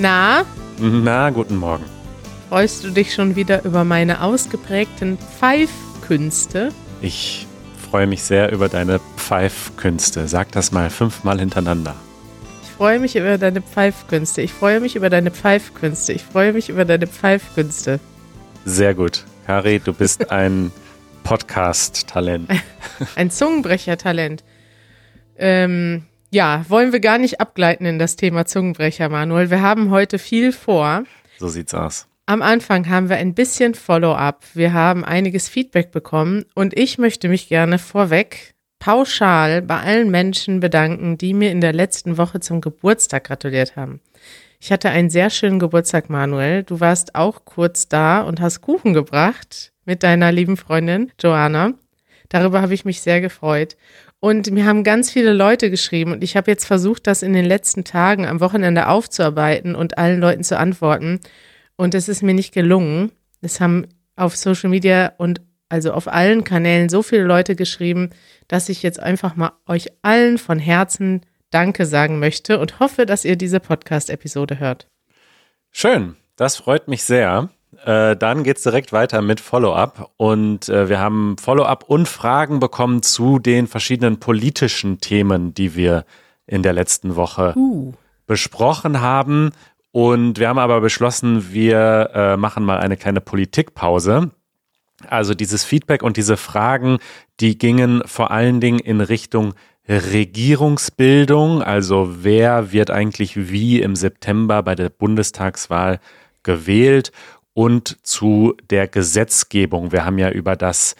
Na, Na, guten Morgen. freust du dich schon wieder über meine ausgeprägten Pfeifkünste? Ich freue mich sehr über deine Pfeifkünste. Sag das mal fünfmal hintereinander. Ich freue mich über deine Pfeifkünste. Ich freue mich über deine Pfeifkünste. Ich freue mich über deine Pfeifkünste. Sehr gut. Kari, du bist ein Podcast-Talent. Ein Zungenbrechertalent. Ähm, ja, wollen wir gar nicht abgleiten in das Thema Zungenbrecher, Manuel. Wir haben heute viel vor. So sieht's aus. Am Anfang haben wir ein bisschen Follow-up. Wir haben einiges Feedback bekommen und ich möchte mich gerne vorweg pauschal bei allen Menschen bedanken, die mir in der letzten Woche zum Geburtstag gratuliert haben. Ich hatte einen sehr schönen Geburtstag, Manuel. Du warst auch kurz da und hast Kuchen gebracht mit deiner lieben Freundin Joanna. Darüber habe ich mich sehr gefreut. Und mir haben ganz viele Leute geschrieben und ich habe jetzt versucht, das in den letzten Tagen am Wochenende aufzuarbeiten und allen Leuten zu antworten. Und es ist mir nicht gelungen. Es haben auf Social Media und also auf allen Kanälen so viele Leute geschrieben, dass ich jetzt einfach mal euch allen von Herzen Danke sagen möchte und hoffe, dass ihr diese Podcast-Episode hört. Schön, das freut mich sehr. Äh, dann geht's direkt weiter mit Follow-up. Und äh, wir haben Follow-up und Fragen bekommen zu den verschiedenen politischen Themen, die wir in der letzten Woche Uh. besprochen haben. Und wir haben aber beschlossen, wir äh, machen mal eine kleine Politikpause. Also dieses Feedback und diese Fragen, die gingen vor allen Dingen in Richtung Regierungsbildung, also wer wird eigentlich wie im September bei der Bundestagswahl gewählt und zu der Gesetzgebung. Wir haben ja über das,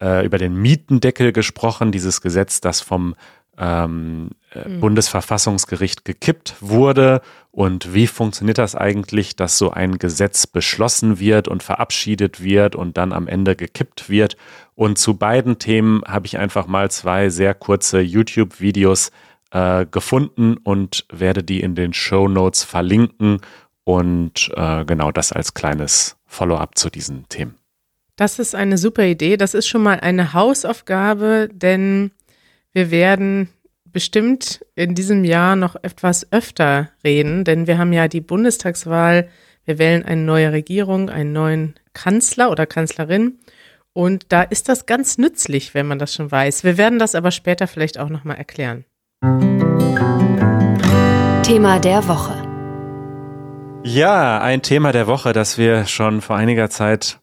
äh, über den Mietendeckel gesprochen, dieses Gesetz, das vom ähm, äh, Bundesverfassungsgericht gekippt wurde und wie funktioniert das eigentlich, dass so ein Gesetz beschlossen wird und verabschiedet wird und dann am Ende gekippt wird. Und zu beiden Themen habe ich einfach mal zwei sehr kurze YouTube-Videos äh, gefunden und werde die in den Show Notes verlinken und äh, genau das als kleines Follow-up zu diesen Themen. Das ist eine super Idee. Das ist schon mal eine Hausaufgabe, denn wir werden bestimmt in diesem Jahr noch etwas öfter reden, denn wir haben ja die Bundestagswahl. Wir wählen eine neue Regierung, einen neuen Kanzler oder Kanzlerin. Und da ist das ganz nützlich, wenn man das schon weiß. Wir werden das aber später vielleicht auch nochmal erklären. Thema der Woche. Ja, ein Thema der Woche, das wir schon vor einiger Zeit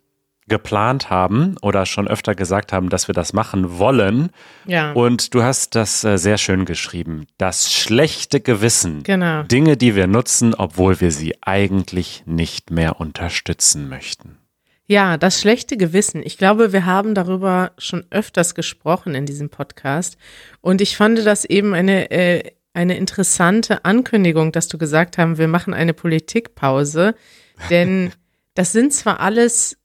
geplant haben oder schon öfter gesagt haben, dass wir das machen wollen. Ja. Und du hast das äh, sehr schön geschrieben. Das schlechte Gewissen. Genau. Dinge, die wir nutzen, obwohl wir sie eigentlich nicht mehr unterstützen möchten. Ja, das schlechte Gewissen. Ich glaube, wir haben darüber schon öfters gesprochen in diesem Podcast. Und ich fand das eben eine, äh, eine interessante Ankündigung, dass du gesagt haben, wir machen eine Politikpause. Denn das sind zwar alles,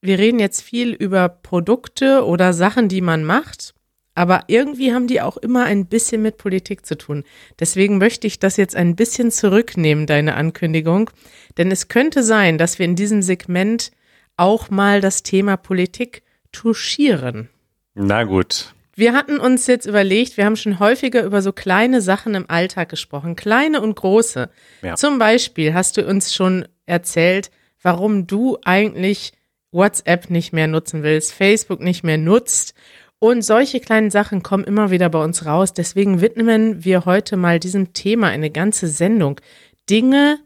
wir reden jetzt viel über Produkte oder Sachen, die man macht. Aber irgendwie haben die auch immer ein bisschen mit Politik zu tun. Deswegen möchte ich das jetzt ein bisschen zurücknehmen, deine Ankündigung. Denn es könnte sein, dass wir in diesem Segment auch mal das Thema Politik touchieren. Na gut. Wir hatten uns jetzt überlegt, wir haben schon häufiger über so kleine Sachen im Alltag gesprochen, kleine und große. Ja. Zum Beispiel hast du uns schon erzählt, warum du eigentlich WhatsApp nicht mehr nutzen willst, Facebook nicht mehr nutzt. Und solche kleinen Sachen kommen immer wieder bei uns raus. Deswegen widmen wir heute mal diesem Thema eine ganze Sendung. Dinge,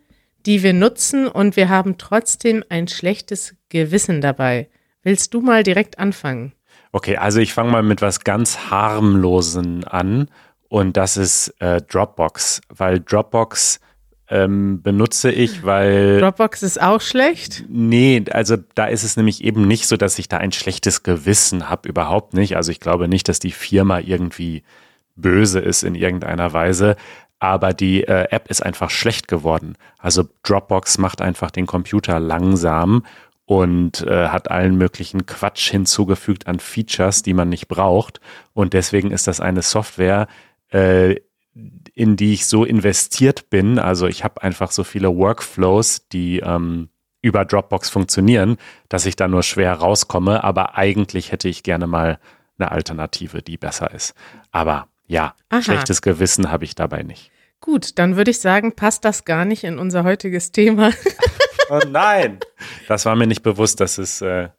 die wir nutzen und wir haben trotzdem ein schlechtes Gewissen dabei. Willst du mal direkt anfangen? Okay, also ich fange mal mit was ganz harmlosen an und das ist äh, Dropbox, weil Dropbox ähm, benutze ich, weil Dropbox ist auch schlecht? Nee, also da ist es nämlich eben nicht so, dass ich da ein schlechtes Gewissen habe, überhaupt nicht. Also ich glaube nicht, dass die Firma irgendwie böse ist in irgendeiner Weise, aber die äh, App ist einfach schlecht geworden. Also Dropbox macht einfach den Computer langsam und äh, hat allen möglichen Quatsch hinzugefügt an Features, die man nicht braucht. Und deswegen ist das eine Software, äh, in die ich so investiert bin. Also ich habe einfach so viele Workflows, die ähm, über Dropbox funktionieren, dass ich da nur schwer rauskomme. Aber eigentlich hätte ich gerne mal eine Alternative, die besser ist. Aber ja, Aha. schlechtes Gewissen habe ich dabei nicht. Gut, dann würde ich sagen, passt das gar nicht in unser heutiges Thema. Oh nein, das war mir nicht bewusst. Das ist äh,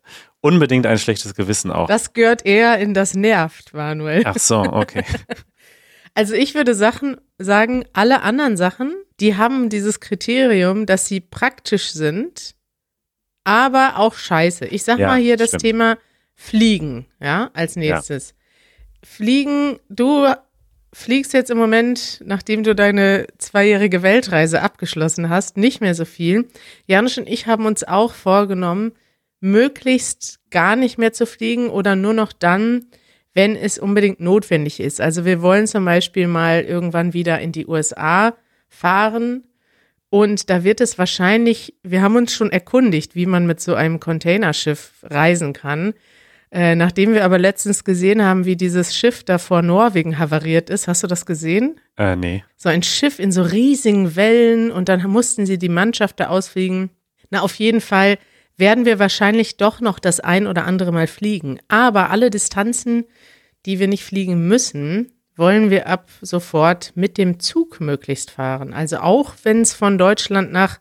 unbedingt ein schlechtes Gewissen auch. Das gehört eher in das nervt, Manuel. Ach so, okay. Also ich würde Sachen sagen, alle anderen Sachen, die haben dieses Kriterium, dass sie praktisch sind, aber auch scheiße. Ich sag Ja, mal hier das stimmt. Thema Fliegen, ja, als nächstes. Fliegen, du fliegst jetzt im Moment, nachdem du deine zweijährige Weltreise abgeschlossen hast, nicht mehr so viel. Janusz und ich haben uns auch vorgenommen, möglichst gar nicht mehr zu fliegen oder nur noch dann, wenn es unbedingt notwendig ist. Also wir wollen zum Beispiel mal irgendwann wieder in die USA fahren und da wird es wahrscheinlich, wir haben uns schon erkundigt, wie man mit so einem Containerschiff reisen kann. Äh, nachdem wir aber letztens gesehen haben, wie dieses Schiff da vor Norwegen havariert ist, hast du das gesehen? Äh, nee. so ein Schiff in so riesigen Wellen und dann mussten sie die Mannschaft da ausfliegen. Na, auf jeden Fall werden wir wahrscheinlich doch noch das ein oder andere Mal fliegen. Aber alle Distanzen, die wir nicht fliegen müssen, wollen wir ab sofort mit dem Zug möglichst fahren. Also auch wenn es von Deutschland nach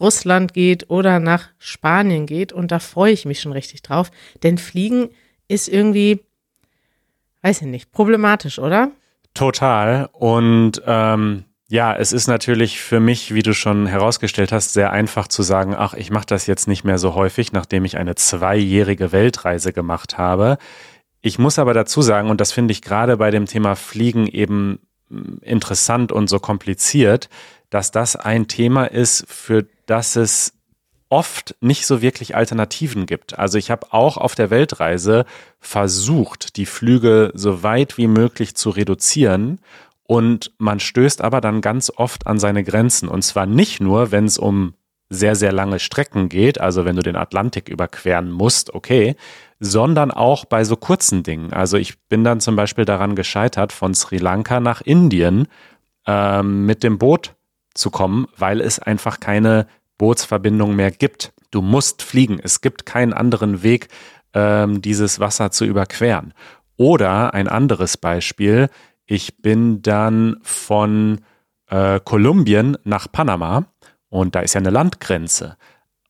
Russland geht oder nach Spanien geht. Und da freue ich mich schon richtig drauf. Denn Fliegen ist irgendwie, weiß ich nicht, problematisch, oder? Total. Und ähm, ja, es ist natürlich für mich, wie du schon herausgestellt hast, sehr einfach zu sagen, ach, ich mache das jetzt nicht mehr so häufig, nachdem ich eine zweijährige Weltreise gemacht habe. Ich muss aber dazu sagen, und das finde ich gerade bei dem Thema Fliegen eben mm, interessant und so kompliziert, dass das ein Thema ist, für das es oft nicht so wirklich Alternativen gibt. Also ich habe auch auf der Weltreise versucht, die Flüge so weit wie möglich zu reduzieren und man stößt aber dann ganz oft an seine Grenzen. Und zwar nicht nur, wenn es um sehr, sehr lange Strecken geht, also wenn du den Atlantik überqueren musst, okay, sondern auch bei so kurzen Dingen. Also ich bin dann zum Beispiel daran gescheitert, von Sri Lanka nach Indien ähm, mit dem Boot zu kommen, weil es einfach keine Bootsverbindung mehr gibt. Du musst fliegen. Es gibt keinen anderen Weg, ähm, dieses Wasser zu überqueren. Oder ein anderes Beispiel. Ich bin dann von äh, Kolumbien nach Panama und da ist ja eine Landgrenze.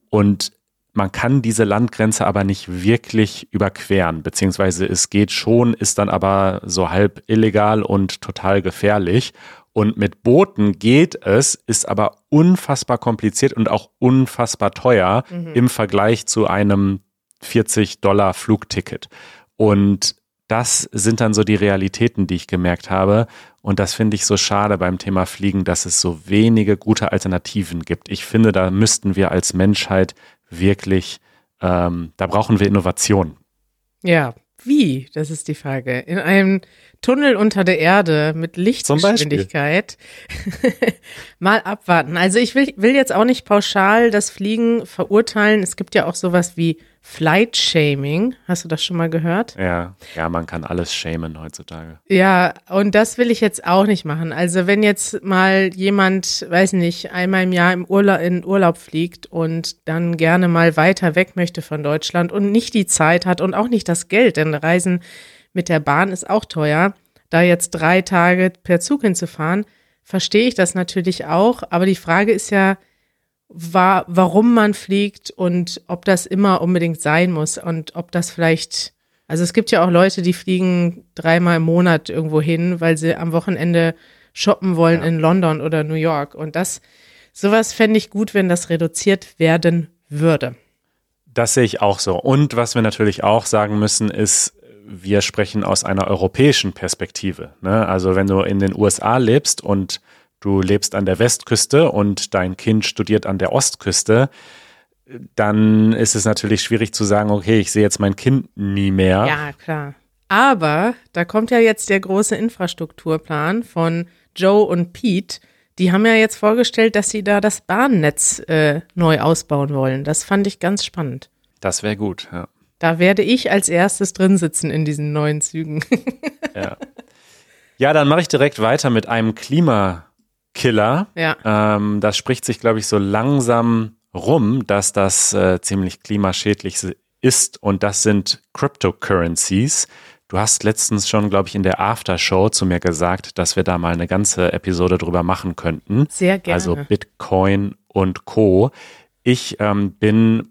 Und man kann diese Landgrenze aber nicht wirklich überqueren, beziehungsweise es geht schon, ist dann aber so halb illegal und total gefährlich. Und mit Booten geht es, ist aber unfassbar kompliziert und auch unfassbar teuer im Vergleich zu einem 40 Dollar Flugticket. Und das sind dann so die Realitäten, die ich gemerkt habe. Und das finde ich so schade beim Thema Fliegen, dass es so wenige gute Alternativen gibt. Ich finde, da müssten wir als Menschheit wirklich, ähm, da brauchen wir Innovation. Ja, wie? Das ist die Frage. In einem Tunnel unter der Erde mit Lichtgeschwindigkeit. Mal abwarten. Also ich will, will jetzt auch nicht pauschal das Fliegen verurteilen. Es gibt ja auch sowas wie Flight Shaming. Hast du das schon mal gehört? Ja, ja, man kann alles schämen heutzutage. Ja, und das will ich jetzt auch nicht machen. Also wenn jetzt mal jemand, weiß nicht, einmal im Jahr im Urlaub, in Urlaub fliegt und dann gerne mal weiter weg möchte von Deutschland und nicht die Zeit hat und auch nicht das Geld, denn Reisen mit der Bahn ist auch teuer, da jetzt drei Tage per Zug hinzufahren, verstehe ich das natürlich auch. Aber die Frage ist ja, wa warum man fliegt und ob das immer unbedingt sein muss und ob das vielleicht, also es gibt ja auch Leute, die fliegen dreimal im Monat irgendwo hin, weil sie am Wochenende shoppen wollen Ja. in London oder New York. Und das, sowas fände ich gut, wenn das reduziert werden würde. Das sehe ich auch so. Und was wir natürlich auch sagen müssen, ist, wir sprechen aus einer europäischen Perspektive. Ne? Also wenn du in den USA lebst und du lebst an der Westküste und dein Kind studiert an der Ostküste, dann ist es natürlich schwierig zu sagen, okay, ich sehe jetzt mein Kind nie mehr. Ja, klar. Aber da kommt ja jetzt der große Infrastrukturplan von Joe und Pete. Die haben ja jetzt vorgestellt, dass sie da das Bahnnetz äh, neu ausbauen wollen. Das fand ich ganz spannend. Das wäre gut. Ja. Da werde ich als erstes drin sitzen in diesen neuen Zügen. Ja, ja dann mache ich direkt weiter mit einem Klimakiller. ja. Ähm, das spricht sich, glaube ich, so langsam rum, dass das äh, ziemlich klimaschädlich ist. Und das sind Cryptocurrencies. Du hast letztens schon, glaube ich, in der Aftershow zu mir gesagt, dass wir da mal eine ganze Episode drüber machen könnten. Sehr gerne. Also Bitcoin und Co. Ich ähm, bin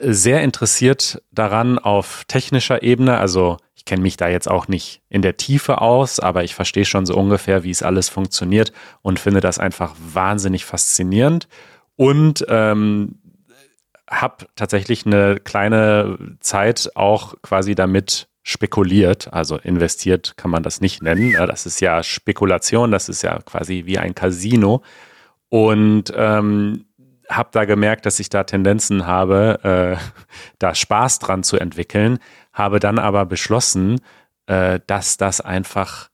sehr interessiert daran auf technischer Ebene. Also ich kenne mich da jetzt auch nicht in der Tiefe aus, aber ich verstehe schon so ungefähr, wie es alles funktioniert und finde das einfach wahnsinnig faszinierend. Und ähm, habe tatsächlich eine kleine Zeit auch quasi damit spekuliert, also investiert kann man das nicht nennen. Das ist ja Spekulation, das ist ja quasi wie ein Casino. Und ähm, habe da gemerkt, dass ich da Tendenzen habe, äh, da Spaß dran zu entwickeln, habe dann aber beschlossen, äh, dass das einfach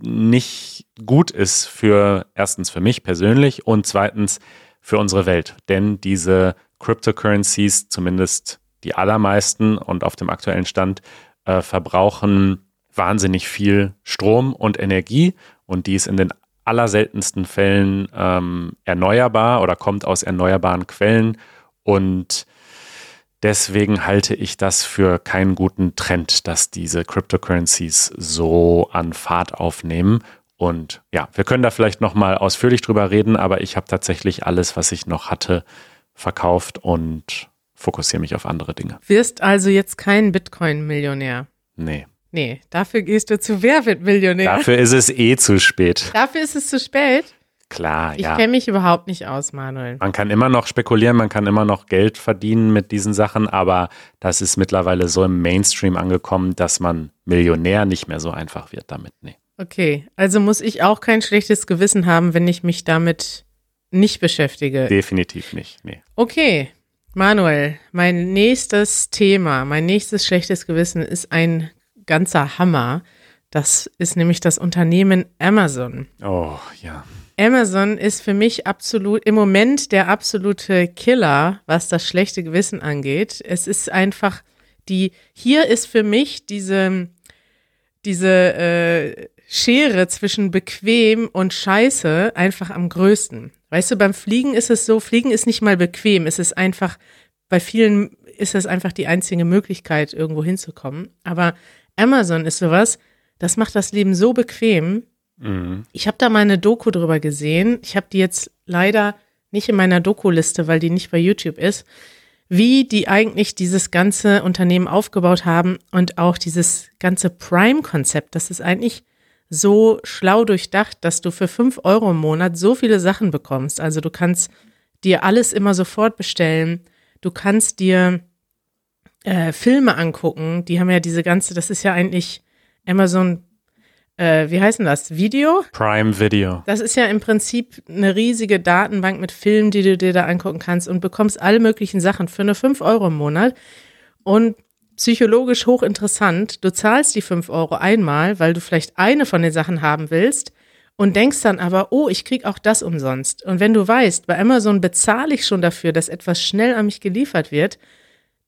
nicht gut ist für erstens für mich persönlich und zweitens für unsere Welt. Denn diese Cryptocurrencies, zumindest die allermeisten und auf dem aktuellen Stand, äh, verbrauchen wahnsinnig viel Strom und Energie und die ist in den allerseltensten Fällen ähm, erneuerbar oder kommt aus erneuerbaren Quellen und deswegen halte ich das für keinen guten Trend, dass diese Cryptocurrencies so an Fahrt aufnehmen. Und ja, wir können da vielleicht noch mal ausführlich drüber reden, aber ich habe tatsächlich alles, was ich noch hatte, verkauft und fokussiere mich auf andere Dinge. Wirst also jetzt kein Bitcoin-Millionär? Nee. Nee, dafür gehst du zu Wer wird Millionär? Dafür ist es eh zu spät. Dafür ist es zu spät? Klar, Ich ja. kenne mich überhaupt nicht aus, Manuel. Man kann immer noch spekulieren, man kann immer noch Geld verdienen mit diesen Sachen, aber das ist mittlerweile so im Mainstream angekommen, dass man Millionär nicht mehr so einfach wird damit. Nee. Okay, also muss ich auch kein schlechtes Gewissen haben, wenn ich mich damit nicht beschäftige. Definitiv nicht. Nee. Okay, Manuel, mein nächstes Thema, mein nächstes schlechtes Gewissen ist ein ganzer Hammer. Das ist nämlich das Unternehmen Amazon. Oh, ja. Amazon ist für mich absolut im Moment der absolute Killer, was das schlechte Gewissen angeht. Es ist einfach die, hier ist für mich diese, diese äh, Schere zwischen bequem und scheiße einfach am größten. Weißt du, beim Fliegen ist es so, Fliegen ist nicht mal bequem, es ist einfach, bei vielen ist es einfach die einzige Möglichkeit, irgendwo hinzukommen. Aber Amazon ist sowas, das macht das Leben so bequem, Mhm. ich habe da mal eine Doku drüber gesehen. Ich habe die jetzt leider nicht in meiner Doku-Liste, weil die nicht bei YouTube ist, wie die eigentlich dieses ganze Unternehmen aufgebaut haben und auch dieses ganze Prime-Konzept. Das ist eigentlich so schlau durchdacht, dass du für fünf Euro im Monat so viele Sachen bekommst. Also du kannst dir alles immer sofort bestellen. Du kannst dir äh, Filme angucken. Die haben ja diese ganze, das ist ja eigentlich Amazon äh, wie heißt denn das? Video? Prime Video. Das ist ja im Prinzip eine riesige Datenbank mit Filmen, die du dir da angucken kannst und bekommst alle möglichen Sachen für eine 5 Euro im Monat. Und psychologisch hochinteressant, du zahlst die 5 Euro einmal, weil du vielleicht eine von den Sachen haben willst und denkst dann aber, oh, ich krieg auch das umsonst. Und wenn du weißt, bei Amazon bezahle ich schon dafür, dass etwas schnell an mich geliefert wird,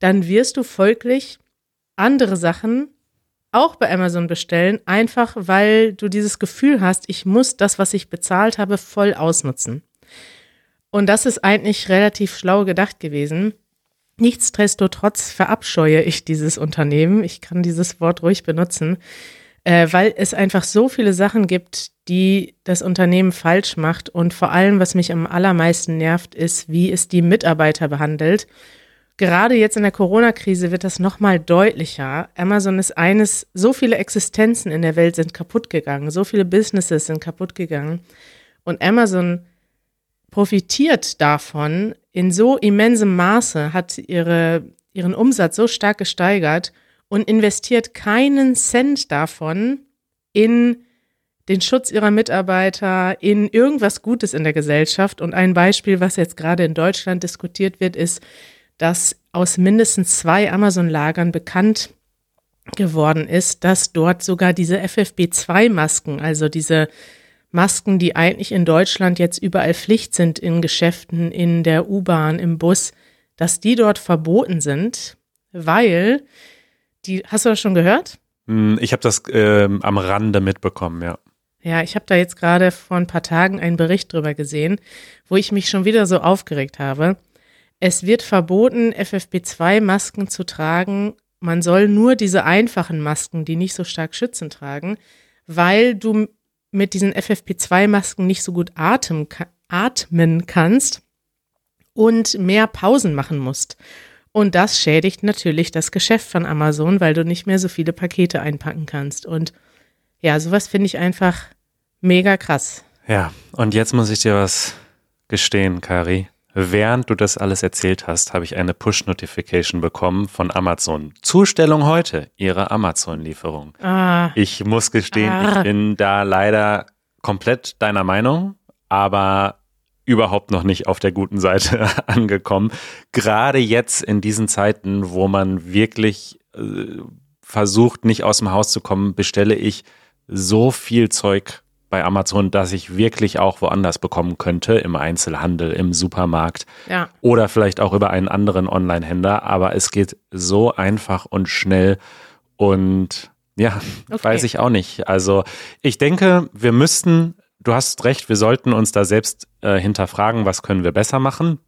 dann wirst du folglich andere Sachen auch bei Amazon bestellen, einfach weil du dieses Gefühl hast, ich muss das, was ich bezahlt habe, voll ausnutzen. Und das ist eigentlich relativ schlau gedacht gewesen. Nichtsdestotrotz verabscheue ich dieses Unternehmen. Ich kann dieses Wort ruhig benutzen, äh, weil es einfach so viele Sachen gibt, die das Unternehmen falsch macht. Und vor allem, was mich am allermeisten nervt, ist, wie es die Mitarbeiter behandelt. Gerade jetzt in der Corona-Krise wird das nochmal deutlicher. Amazon ist eines, so viele Existenzen in der Welt sind kaputt gegangen, so viele Businesses sind kaputt gegangen. Und Amazon profitiert davon in so immensem Maße, hat ihre, ihren Umsatz so stark gesteigert und investiert keinen Cent davon in den Schutz ihrer Mitarbeiter, in irgendwas Gutes in der Gesellschaft. Und ein Beispiel, was jetzt gerade in Deutschland diskutiert wird, ist, dass aus mindestens zwei Amazon-Lagern bekannt geworden ist, dass dort sogar diese FFB2-Masken, also diese Masken, die eigentlich in Deutschland jetzt überall Pflicht sind in Geschäften, in der U-Bahn, im Bus, dass die dort verboten sind, weil die, hast du das schon gehört? Hm, Ich habe das ähm, am Rande mitbekommen, ja. Ja, ich habe da jetzt gerade vor ein paar Tagen einen Bericht drüber gesehen, wo ich mich schon wieder so aufgeregt habe. Es wird verboten, FFP2-Masken zu tragen, man soll nur diese einfachen Masken, die nicht so stark schützen, tragen, weil du mit diesen FFP2-Masken nicht so gut atmen, atmen kannst und mehr Pausen machen musst. Und das schädigt natürlich das Geschäft von Amazon, weil du nicht mehr so viele Pakete einpacken kannst. Und ja, sowas finde ich einfach mega krass. Ja, und jetzt muss ich dir was gestehen, Kari. Während du das alles erzählt hast, habe ich eine Push-Notification bekommen von Amazon. Zustellung heute, ihre Amazon-Lieferung. Ah. Ich muss gestehen, ah. ich bin da leider komplett deiner Meinung, aber überhaupt noch nicht auf der guten Seite angekommen. Gerade jetzt in diesen Zeiten, wo man wirklich äh, versucht, nicht aus dem Haus zu kommen, bestelle ich so viel Zeug bei Amazon, dass ich wirklich auch woanders bekommen könnte, im Einzelhandel, im Supermarkt ja. oder vielleicht auch über einen anderen Online-Händler. Aber es geht so einfach und schnell und ja, okay. weiß ich auch nicht. Also ich denke, wir müssten, du hast recht, wir sollten uns da selbst äh, hinterfragen, was können wir besser machen.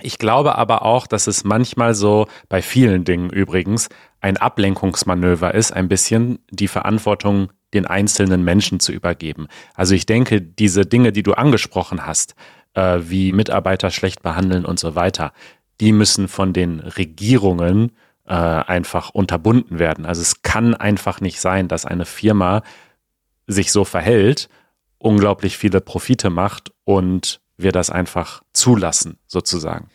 Ich glaube aber auch, dass es manchmal so, bei vielen Dingen übrigens, ein Ablenkungsmanöver ist, ein bisschen die Verantwortung den einzelnen Menschen zu übergeben. Also ich denke, diese Dinge, die du angesprochen hast, äh, wie Mitarbeiter schlecht behandeln und so weiter, die müssen von den Regierungen äh, einfach unterbunden werden. Also es kann einfach nicht sein, dass eine Firma sich so verhält, unglaublich viele Profite macht und wir das einfach zulassen, sozusagen.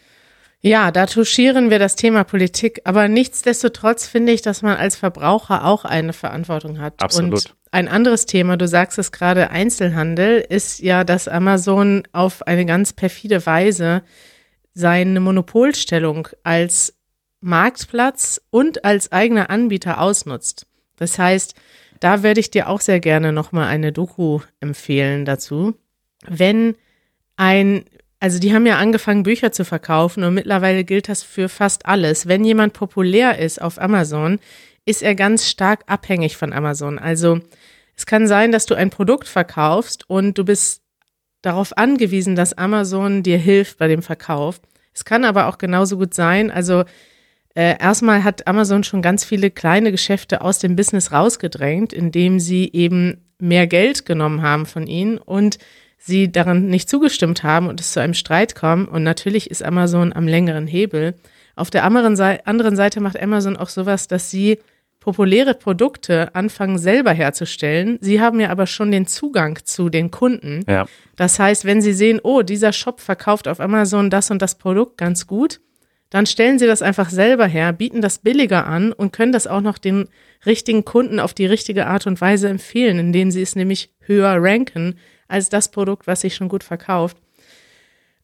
Ja, da touchieren wir das Thema Politik, aber nichtsdestotrotz finde ich, dass man als Verbraucher auch eine Verantwortung hat. Absolut. Und ein anderes Thema, du sagst es gerade, Einzelhandel, ist ja, dass Amazon auf eine ganz perfide Weise seine Monopolstellung als Marktplatz und als eigener Anbieter ausnutzt. Das heißt, da werde ich dir auch sehr gerne nochmal eine Doku empfehlen dazu. Wenn ein also die haben ja angefangen, Bücher zu verkaufen und mittlerweile gilt das für fast alles. Wenn jemand populär ist auf Amazon, ist er ganz stark abhängig von Amazon. Also es kann sein, dass du ein Produkt verkaufst und du bist darauf angewiesen, dass Amazon dir hilft bei dem Verkauf. Es kann aber auch genauso gut sein, also äh, erstmal hat Amazon schon ganz viele kleine Geschäfte aus dem Business rausgedrängt, indem sie eben mehr Geld genommen haben von ihnen und sie daran nicht zugestimmt haben und es zu einem Streit kam. Und natürlich ist Amazon am längeren Hebel. Auf der anderen Seite macht Amazon auch sowas, dass sie populäre Produkte anfangen selber herzustellen. Sie haben ja aber schon den Zugang zu den Kunden. Ja. Das heißt, wenn Sie sehen, oh, dieser Shop verkauft auf Amazon das und das Produkt ganz gut, dann stellen Sie das einfach selber her, bieten das billiger an und können das auch noch den richtigen Kunden auf die richtige Art und Weise empfehlen, indem Sie es nämlich höher ranken als das Produkt, was sich schon gut verkauft.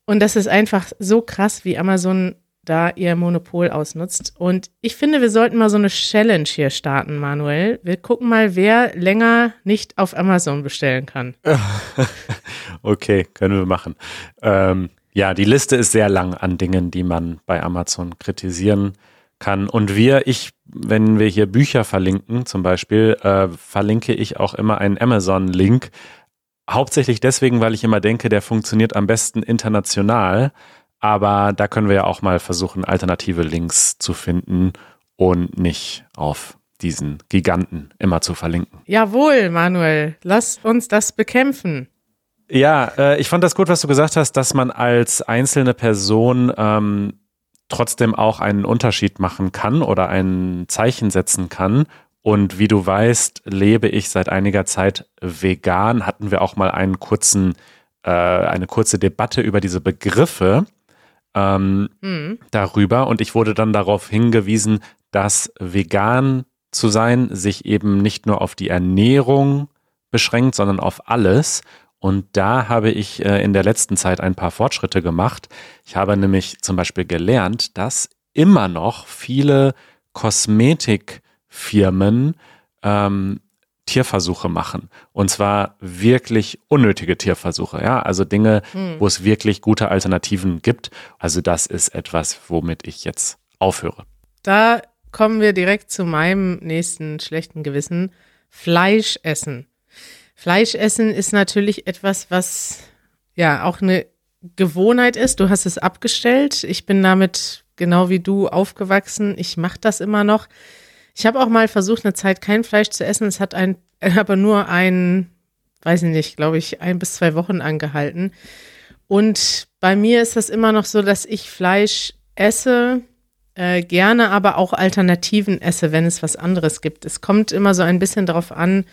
Und das ist einfach so krass, wie Amazon da ihr Monopol ausnutzt. Und ich finde, wir sollten mal so eine Challenge hier starten, Manuel. Wir gucken mal, wer länger nicht auf Amazon bestellen kann. okay, können wir machen. Ähm, ja, die Liste ist sehr lang an Dingen, die man bei Amazon kritisieren kann. Und wir, ich, wenn wir hier Bücher verlinken, zum Beispiel, äh, verlinke ich auch immer einen Amazon-Link, Hauptsächlich deswegen, weil ich immer denke, der funktioniert am besten international. Aber da können wir ja auch mal versuchen, alternative Links zu finden und nicht auf diesen Giganten immer zu verlinken. Jawohl, Manuel, lass uns das bekämpfen. Ja, äh, ich fand das gut, was du gesagt hast, dass man als einzelne Person ähm, trotzdem auch einen Unterschied machen kann oder ein Zeichen setzen kann und wie du weißt, lebe ich seit einiger Zeit vegan. Hatten wir auch mal einen kurzen, äh, eine kurze Debatte über diese Begriffe ähm, mhm. darüber. Und ich wurde dann darauf hingewiesen, dass vegan zu sein sich eben nicht nur auf die Ernährung beschränkt, sondern auf alles. Und da habe ich äh, in der letzten Zeit ein paar Fortschritte gemacht. Ich habe nämlich zum Beispiel gelernt, dass immer noch viele Kosmetik Firmen ähm, Tierversuche machen. Und zwar wirklich unnötige Tierversuche, ja. Also Dinge, hm. wo es wirklich gute Alternativen gibt. Also das ist etwas, womit ich jetzt aufhöre. Da kommen wir direkt zu meinem nächsten schlechten Gewissen. Fleisch essen. Fleisch essen ist natürlich etwas, was ja auch eine Gewohnheit ist. Du hast es abgestellt. Ich bin damit genau wie du aufgewachsen. Ich mache das immer noch. Ich habe auch mal versucht, eine Zeit kein Fleisch zu essen. Es hat ein, aber nur ein, weiß ich nicht, glaube ich, ein bis zwei Wochen angehalten. Und bei mir ist das immer noch so, dass ich Fleisch esse, äh, gerne aber auch Alternativen esse, wenn es was anderes gibt. Es kommt immer so ein bisschen darauf an,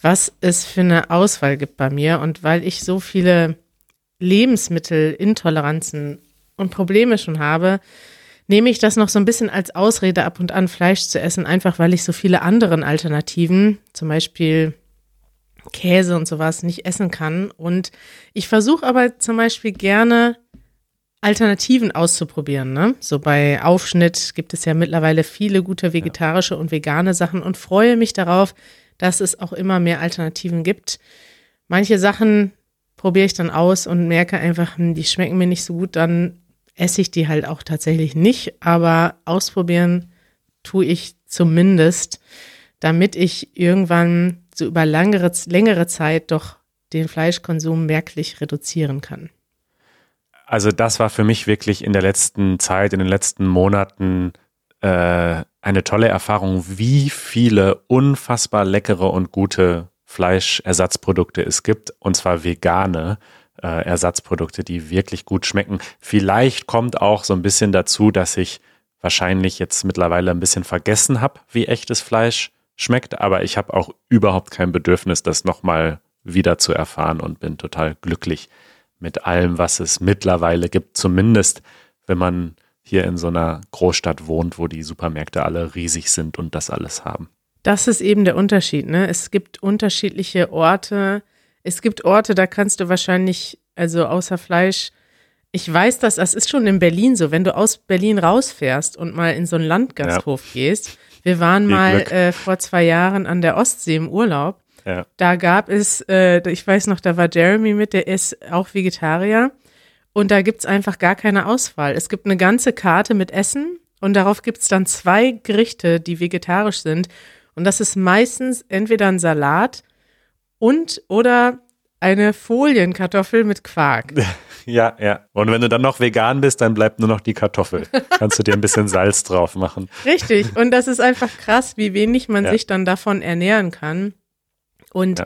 was es für eine Auswahl gibt bei mir. Und weil ich so viele Lebensmittelintoleranzen und Probleme schon habe, nehme ich das noch so ein bisschen als Ausrede ab und an Fleisch zu essen, einfach weil ich so viele anderen Alternativen, zum Beispiel Käse und sowas, nicht essen kann. Und ich versuche aber zum Beispiel gerne Alternativen auszuprobieren. Ne? So bei Aufschnitt gibt es ja mittlerweile viele gute vegetarische und vegane Sachen und freue mich darauf, dass es auch immer mehr Alternativen gibt. Manche Sachen probiere ich dann aus und merke einfach, hm, die schmecken mir nicht so gut, dann esse ich die halt auch tatsächlich nicht. Aber ausprobieren tue ich zumindest, damit ich irgendwann so über langere, längere Zeit doch den Fleischkonsum merklich reduzieren kann. Also das war für mich wirklich in der letzten Zeit, in den letzten Monaten äh, eine tolle Erfahrung, wie viele unfassbar leckere und gute Fleischersatzprodukte es gibt, und zwar vegane äh, Ersatzprodukte, die wirklich gut schmecken. Vielleicht kommt auch so ein bisschen dazu, dass ich wahrscheinlich jetzt mittlerweile ein bisschen vergessen habe, wie echtes Fleisch schmeckt, aber ich habe auch überhaupt kein Bedürfnis, das nochmal wieder zu erfahren und bin total glücklich mit allem, was es mittlerweile gibt, zumindest wenn man hier in so einer Großstadt wohnt, wo die Supermärkte alle riesig sind und das alles haben. Das ist eben der Unterschied. Ne? Es gibt unterschiedliche Orte. Es gibt Orte, da kannst du wahrscheinlich, also außer Fleisch, ich weiß das, das ist schon in Berlin so, wenn du aus Berlin rausfährst und mal in so einen Landgasthof ja. gehst. Wir waren Viel mal äh, vor zwei Jahren an der Ostsee im Urlaub. Ja. Da gab es, äh, ich weiß noch, da war Jeremy mit, der ist auch Vegetarier. Und da gibt's einfach gar keine Auswahl. Es gibt eine ganze Karte mit Essen und darauf gibt's dann zwei Gerichte, die vegetarisch sind. Und das ist meistens entweder ein Salat und oder eine Folienkartoffel mit Quark. Ja, ja. Und wenn du dann noch vegan bist, dann bleibt nur noch die Kartoffel. Kannst du dir ein bisschen Salz drauf machen. Richtig. Und das ist einfach krass, wie wenig man ja. sich dann davon ernähren kann. Und ja.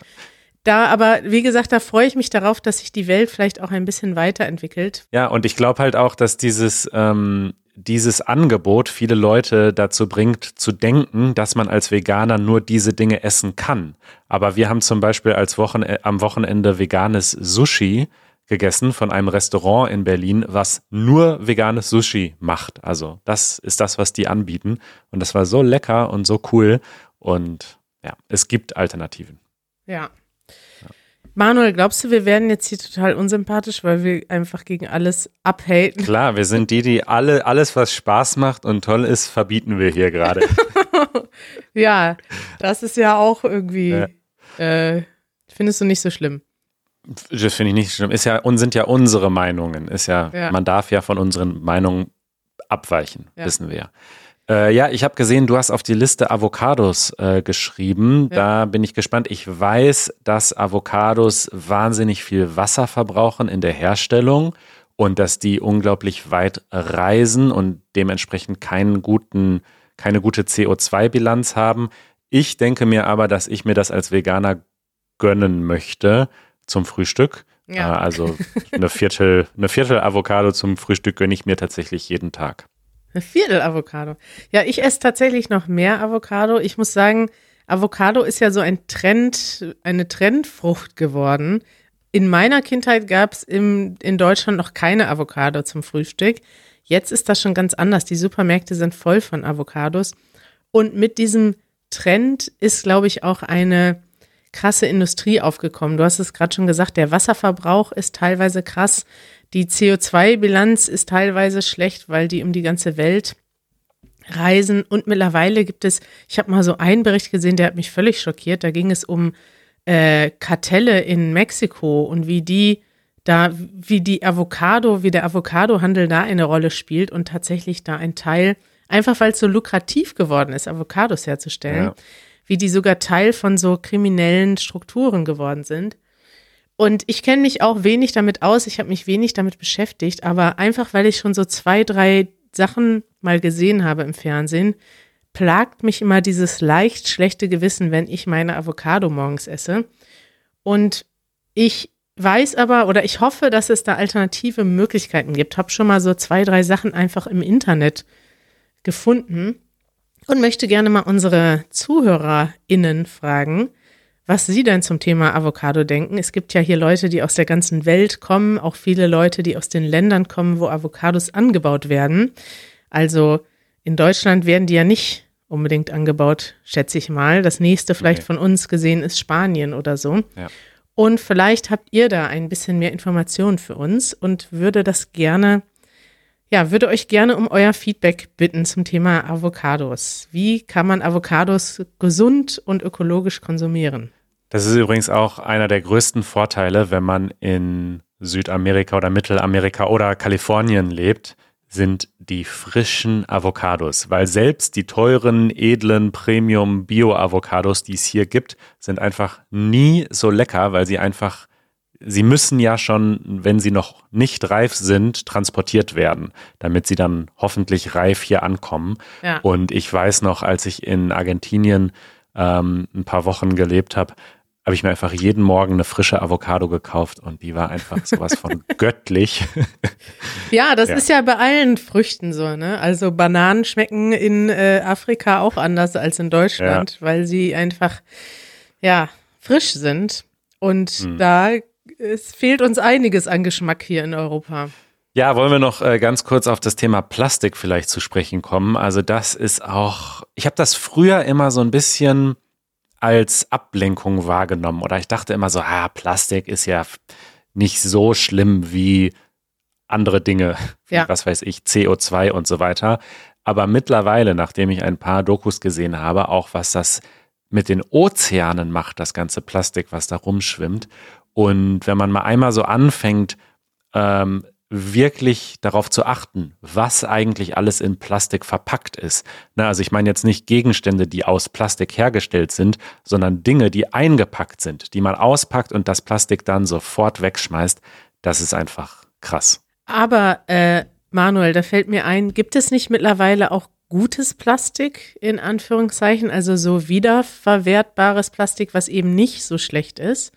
da, aber wie gesagt, da freue ich mich darauf, dass sich die Welt vielleicht auch ein bisschen weiterentwickelt. Ja, und ich glaube halt auch, dass dieses ähm, dieses Angebot viele Leute dazu bringt, zu denken, dass man als Veganer nur diese Dinge essen kann. Aber wir haben zum Beispiel als Wochen am Wochenende veganes Sushi gegessen von einem Restaurant in Berlin, was nur veganes Sushi macht. Also das ist das, was die anbieten. Und das war so lecker und so cool. Und ja, es gibt Alternativen. Ja, Manuel, glaubst du, wir werden jetzt hier total unsympathisch, weil wir einfach gegen alles abhaten? Klar, wir sind die, die alle, alles, was Spaß macht und toll ist, verbieten wir hier gerade. ja, das ist ja auch irgendwie, ja. Äh, findest du nicht so schlimm? Das finde ich nicht schlimm. Ist ja, und sind ja unsere Meinungen. Ist ja, ja. man darf ja von unseren Meinungen abweichen, ja. wissen wir ja. Äh, ja, ich habe gesehen, du hast auf die Liste Avocados äh, geschrieben. Ja. Da bin ich gespannt. Ich weiß, dass Avocados wahnsinnig viel Wasser verbrauchen in der Herstellung und dass die unglaublich weit reisen und dementsprechend keinen guten, keine gute CO2-Bilanz haben. Ich denke mir aber, dass ich mir das als Veganer gönnen möchte zum Frühstück. Ja. Äh, also eine Viertel, eine Viertel Avocado zum Frühstück gönne ich mir tatsächlich jeden Tag. Eine Viertel Avocado. Ja, ich esse tatsächlich noch mehr Avocado. Ich muss sagen, Avocado ist ja so ein Trend, eine Trendfrucht geworden. In meiner Kindheit gab es in Deutschland noch keine Avocado zum Frühstück. Jetzt ist das schon ganz anders. Die Supermärkte sind voll von Avocados. Und mit diesem Trend ist, glaube ich, auch eine krasse Industrie aufgekommen. Du hast es gerade schon gesagt, der Wasserverbrauch ist teilweise krass. Die CO2-Bilanz ist teilweise schlecht, weil die um die ganze Welt reisen. Und mittlerweile gibt es, ich habe mal so einen Bericht gesehen, der hat mich völlig schockiert. Da ging es um äh, Kartelle in Mexiko und wie die da, wie die Avocado, wie der Avocadohandel da eine Rolle spielt und tatsächlich da ein Teil, einfach weil es so lukrativ geworden ist, Avocados herzustellen, ja. Wie die sogar Teil von so kriminellen Strukturen geworden sind. Und ich kenne mich auch wenig damit aus, ich habe mich wenig damit beschäftigt, aber einfach weil ich schon so zwei, drei Sachen mal gesehen habe im Fernsehen, plagt mich immer dieses leicht schlechte Gewissen, wenn ich meine Avocado morgens esse. Und ich weiß aber oder ich hoffe, dass es da alternative Möglichkeiten gibt. Hab schon mal so zwei, drei Sachen einfach im Internet gefunden und möchte gerne mal unsere ZuhörerInnen fragen, was sie denn zum Thema Avocado denken. Es gibt ja hier Leute, die aus der ganzen Welt kommen, auch viele Leute, die aus den Ländern kommen, wo Avocados angebaut werden. Also in Deutschland werden die ja nicht unbedingt angebaut, schätze ich mal. Das nächste vielleicht okay. von uns gesehen ist Spanien oder so. Ja. Und vielleicht habt ihr da ein bisschen mehr Informationen für uns und würde das gerne, ja, würde euch gerne um euer Feedback bitten zum Thema Avocados. Wie kann man Avocados gesund und ökologisch konsumieren? Das ist übrigens auch einer der größten Vorteile, wenn man in Südamerika oder Mittelamerika oder Kalifornien lebt, sind die frischen Avocados, weil selbst die teuren, edlen Premium Bio-Avocados, die es hier gibt, sind einfach nie so lecker, weil sie einfach, sie müssen ja schon, wenn sie noch nicht reif sind, transportiert werden, damit sie dann hoffentlich reif hier ankommen. Ja. Und ich weiß noch, als ich in Argentinien ähm, ein paar Wochen gelebt habe, habe ich mir einfach jeden Morgen eine frische Avocado gekauft und die war einfach sowas von göttlich. Ja, das ja. ist ja bei allen Früchten so, ne? Also Bananen schmecken in äh, Afrika auch anders als in Deutschland, ja. weil sie einfach ja frisch sind und hm. da es fehlt uns einiges an Geschmack hier in Europa. Ja, wollen wir noch äh, ganz kurz auf das Thema Plastik vielleicht zu sprechen kommen. Also das ist auch, ich habe das früher immer so ein bisschen als Ablenkung wahrgenommen. Oder ich dachte immer so, ah, Plastik ist ja nicht so schlimm wie andere Dinge, ja. was weiß ich, CO2 und so weiter. Aber mittlerweile, nachdem ich ein paar Dokus gesehen habe, auch was das mit den Ozeanen macht, das ganze Plastik, was da rumschwimmt. Und wenn man mal einmal so anfängt, ähm, wirklich darauf zu achten, was eigentlich alles in Plastik verpackt ist. Na, also ich meine jetzt nicht Gegenstände, die aus Plastik hergestellt sind, sondern Dinge, die eingepackt sind, die man auspackt und das Plastik dann sofort wegschmeißt. Das ist einfach krass. Aber äh, Manuel, da fällt mir ein, gibt es nicht mittlerweile auch gutes Plastik in Anführungszeichen, also so wiederverwertbares Plastik, was eben nicht so schlecht ist?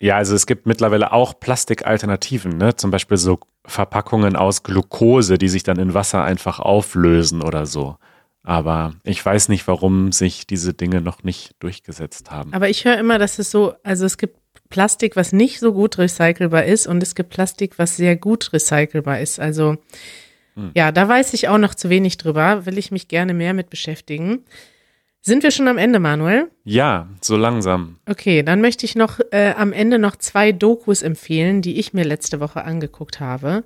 Ja, also es gibt mittlerweile auch Plastikalternativen, ne? Zum Beispiel so Verpackungen aus Glucose, die sich dann in Wasser einfach auflösen oder so. Aber ich weiß nicht, warum sich diese Dinge noch nicht durchgesetzt haben. Aber ich höre immer, dass es so, also es gibt Plastik, was nicht so gut recycelbar ist und es gibt Plastik, was sehr gut recycelbar ist. Also hm. ja, da weiß ich auch noch zu wenig drüber, will ich mich gerne mehr mit beschäftigen. Sind wir schon am Ende, Manuel? Ja, so langsam. Okay, dann möchte ich noch äh, am Ende noch zwei Dokus empfehlen, die ich mir letzte Woche angeguckt habe,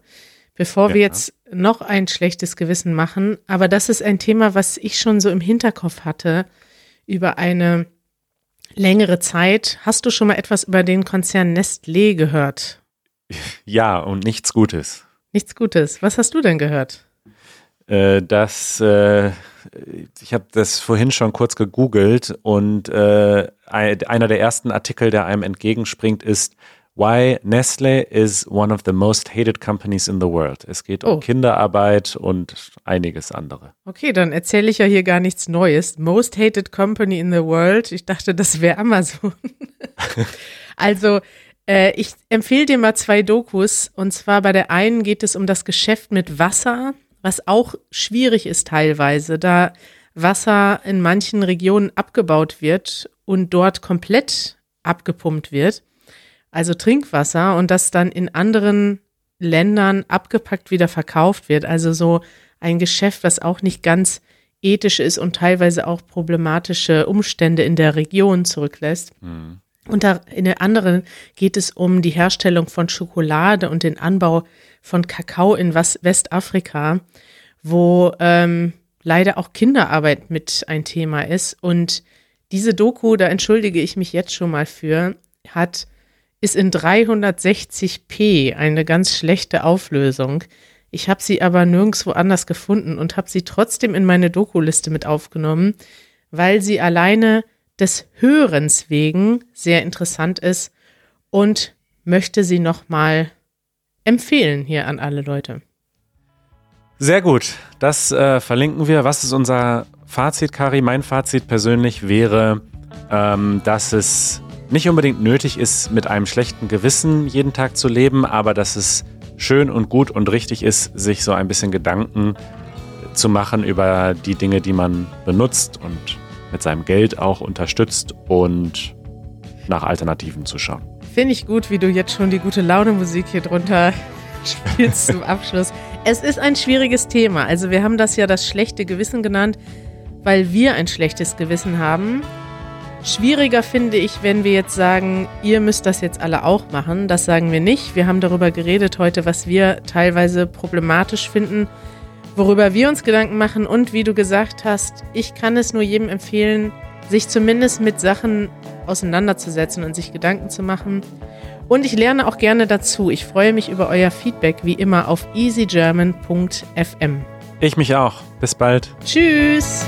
bevor ja. wir jetzt noch ein schlechtes Gewissen machen. Aber das ist ein Thema, was ich schon so im Hinterkopf hatte über eine längere Zeit. Hast du schon mal etwas über den Konzern Nestlé gehört? Ja, und nichts Gutes. Nichts Gutes. Was hast du denn gehört? Äh, dass äh, ich habe das vorhin schon kurz gegoogelt und äh, einer der ersten Artikel, der einem entgegenspringt, ist Why Nestle is one of the most hated companies in the world. Es geht oh. um Kinderarbeit und einiges andere. Okay, dann erzähle ich ja hier gar nichts Neues. Most hated company in the world. Ich dachte, das wäre Amazon. also, äh, ich empfehle dir mal zwei Dokus. Und zwar bei der einen geht es um das Geschäft mit Wasser was auch schwierig ist teilweise, da Wasser in manchen Regionen abgebaut wird und dort komplett abgepumpt wird, also Trinkwasser, und das dann in anderen Ländern abgepackt wieder verkauft wird. Also so ein Geschäft, was auch nicht ganz ethisch ist und teilweise auch problematische Umstände in der Region zurücklässt. Mhm. Und da in der anderen geht es um die Herstellung von Schokolade und den Anbau von Kakao in Westafrika, wo ähm, leider auch Kinderarbeit mit ein Thema ist. Und diese Doku, da entschuldige ich mich jetzt schon mal für, hat ist in 360p eine ganz schlechte Auflösung. Ich habe sie aber nirgendwo anders gefunden und habe sie trotzdem in meine Doku-Liste mit aufgenommen, weil sie alleine des Hörens wegen sehr interessant ist und möchte sie nochmal empfehlen hier an alle Leute. Sehr gut, das äh, verlinken wir. Was ist unser Fazit, Kari, mein Fazit persönlich wäre, ähm, dass es nicht unbedingt nötig ist, mit einem schlechten Gewissen jeden Tag zu leben, aber dass es schön und gut und richtig ist, sich so ein bisschen Gedanken zu machen über die Dinge, die man benutzt und mit seinem Geld auch unterstützt und nach Alternativen zu schauen. Finde ich gut, wie du jetzt schon die gute Laune Musik hier drunter spielst zum Abschluss. Es ist ein schwieriges Thema. Also wir haben das ja das schlechte Gewissen genannt, weil wir ein schlechtes Gewissen haben. Schwieriger finde ich, wenn wir jetzt sagen, ihr müsst das jetzt alle auch machen. Das sagen wir nicht. Wir haben darüber geredet heute, was wir teilweise problematisch finden, worüber wir uns Gedanken machen. Und wie du gesagt hast, ich kann es nur jedem empfehlen, sich zumindest mit Sachen auseinanderzusetzen und sich Gedanken zu machen. Und ich lerne auch gerne dazu. Ich freue mich über euer Feedback wie immer auf easygerman.fm. Ich mich auch. Bis bald. Tschüss.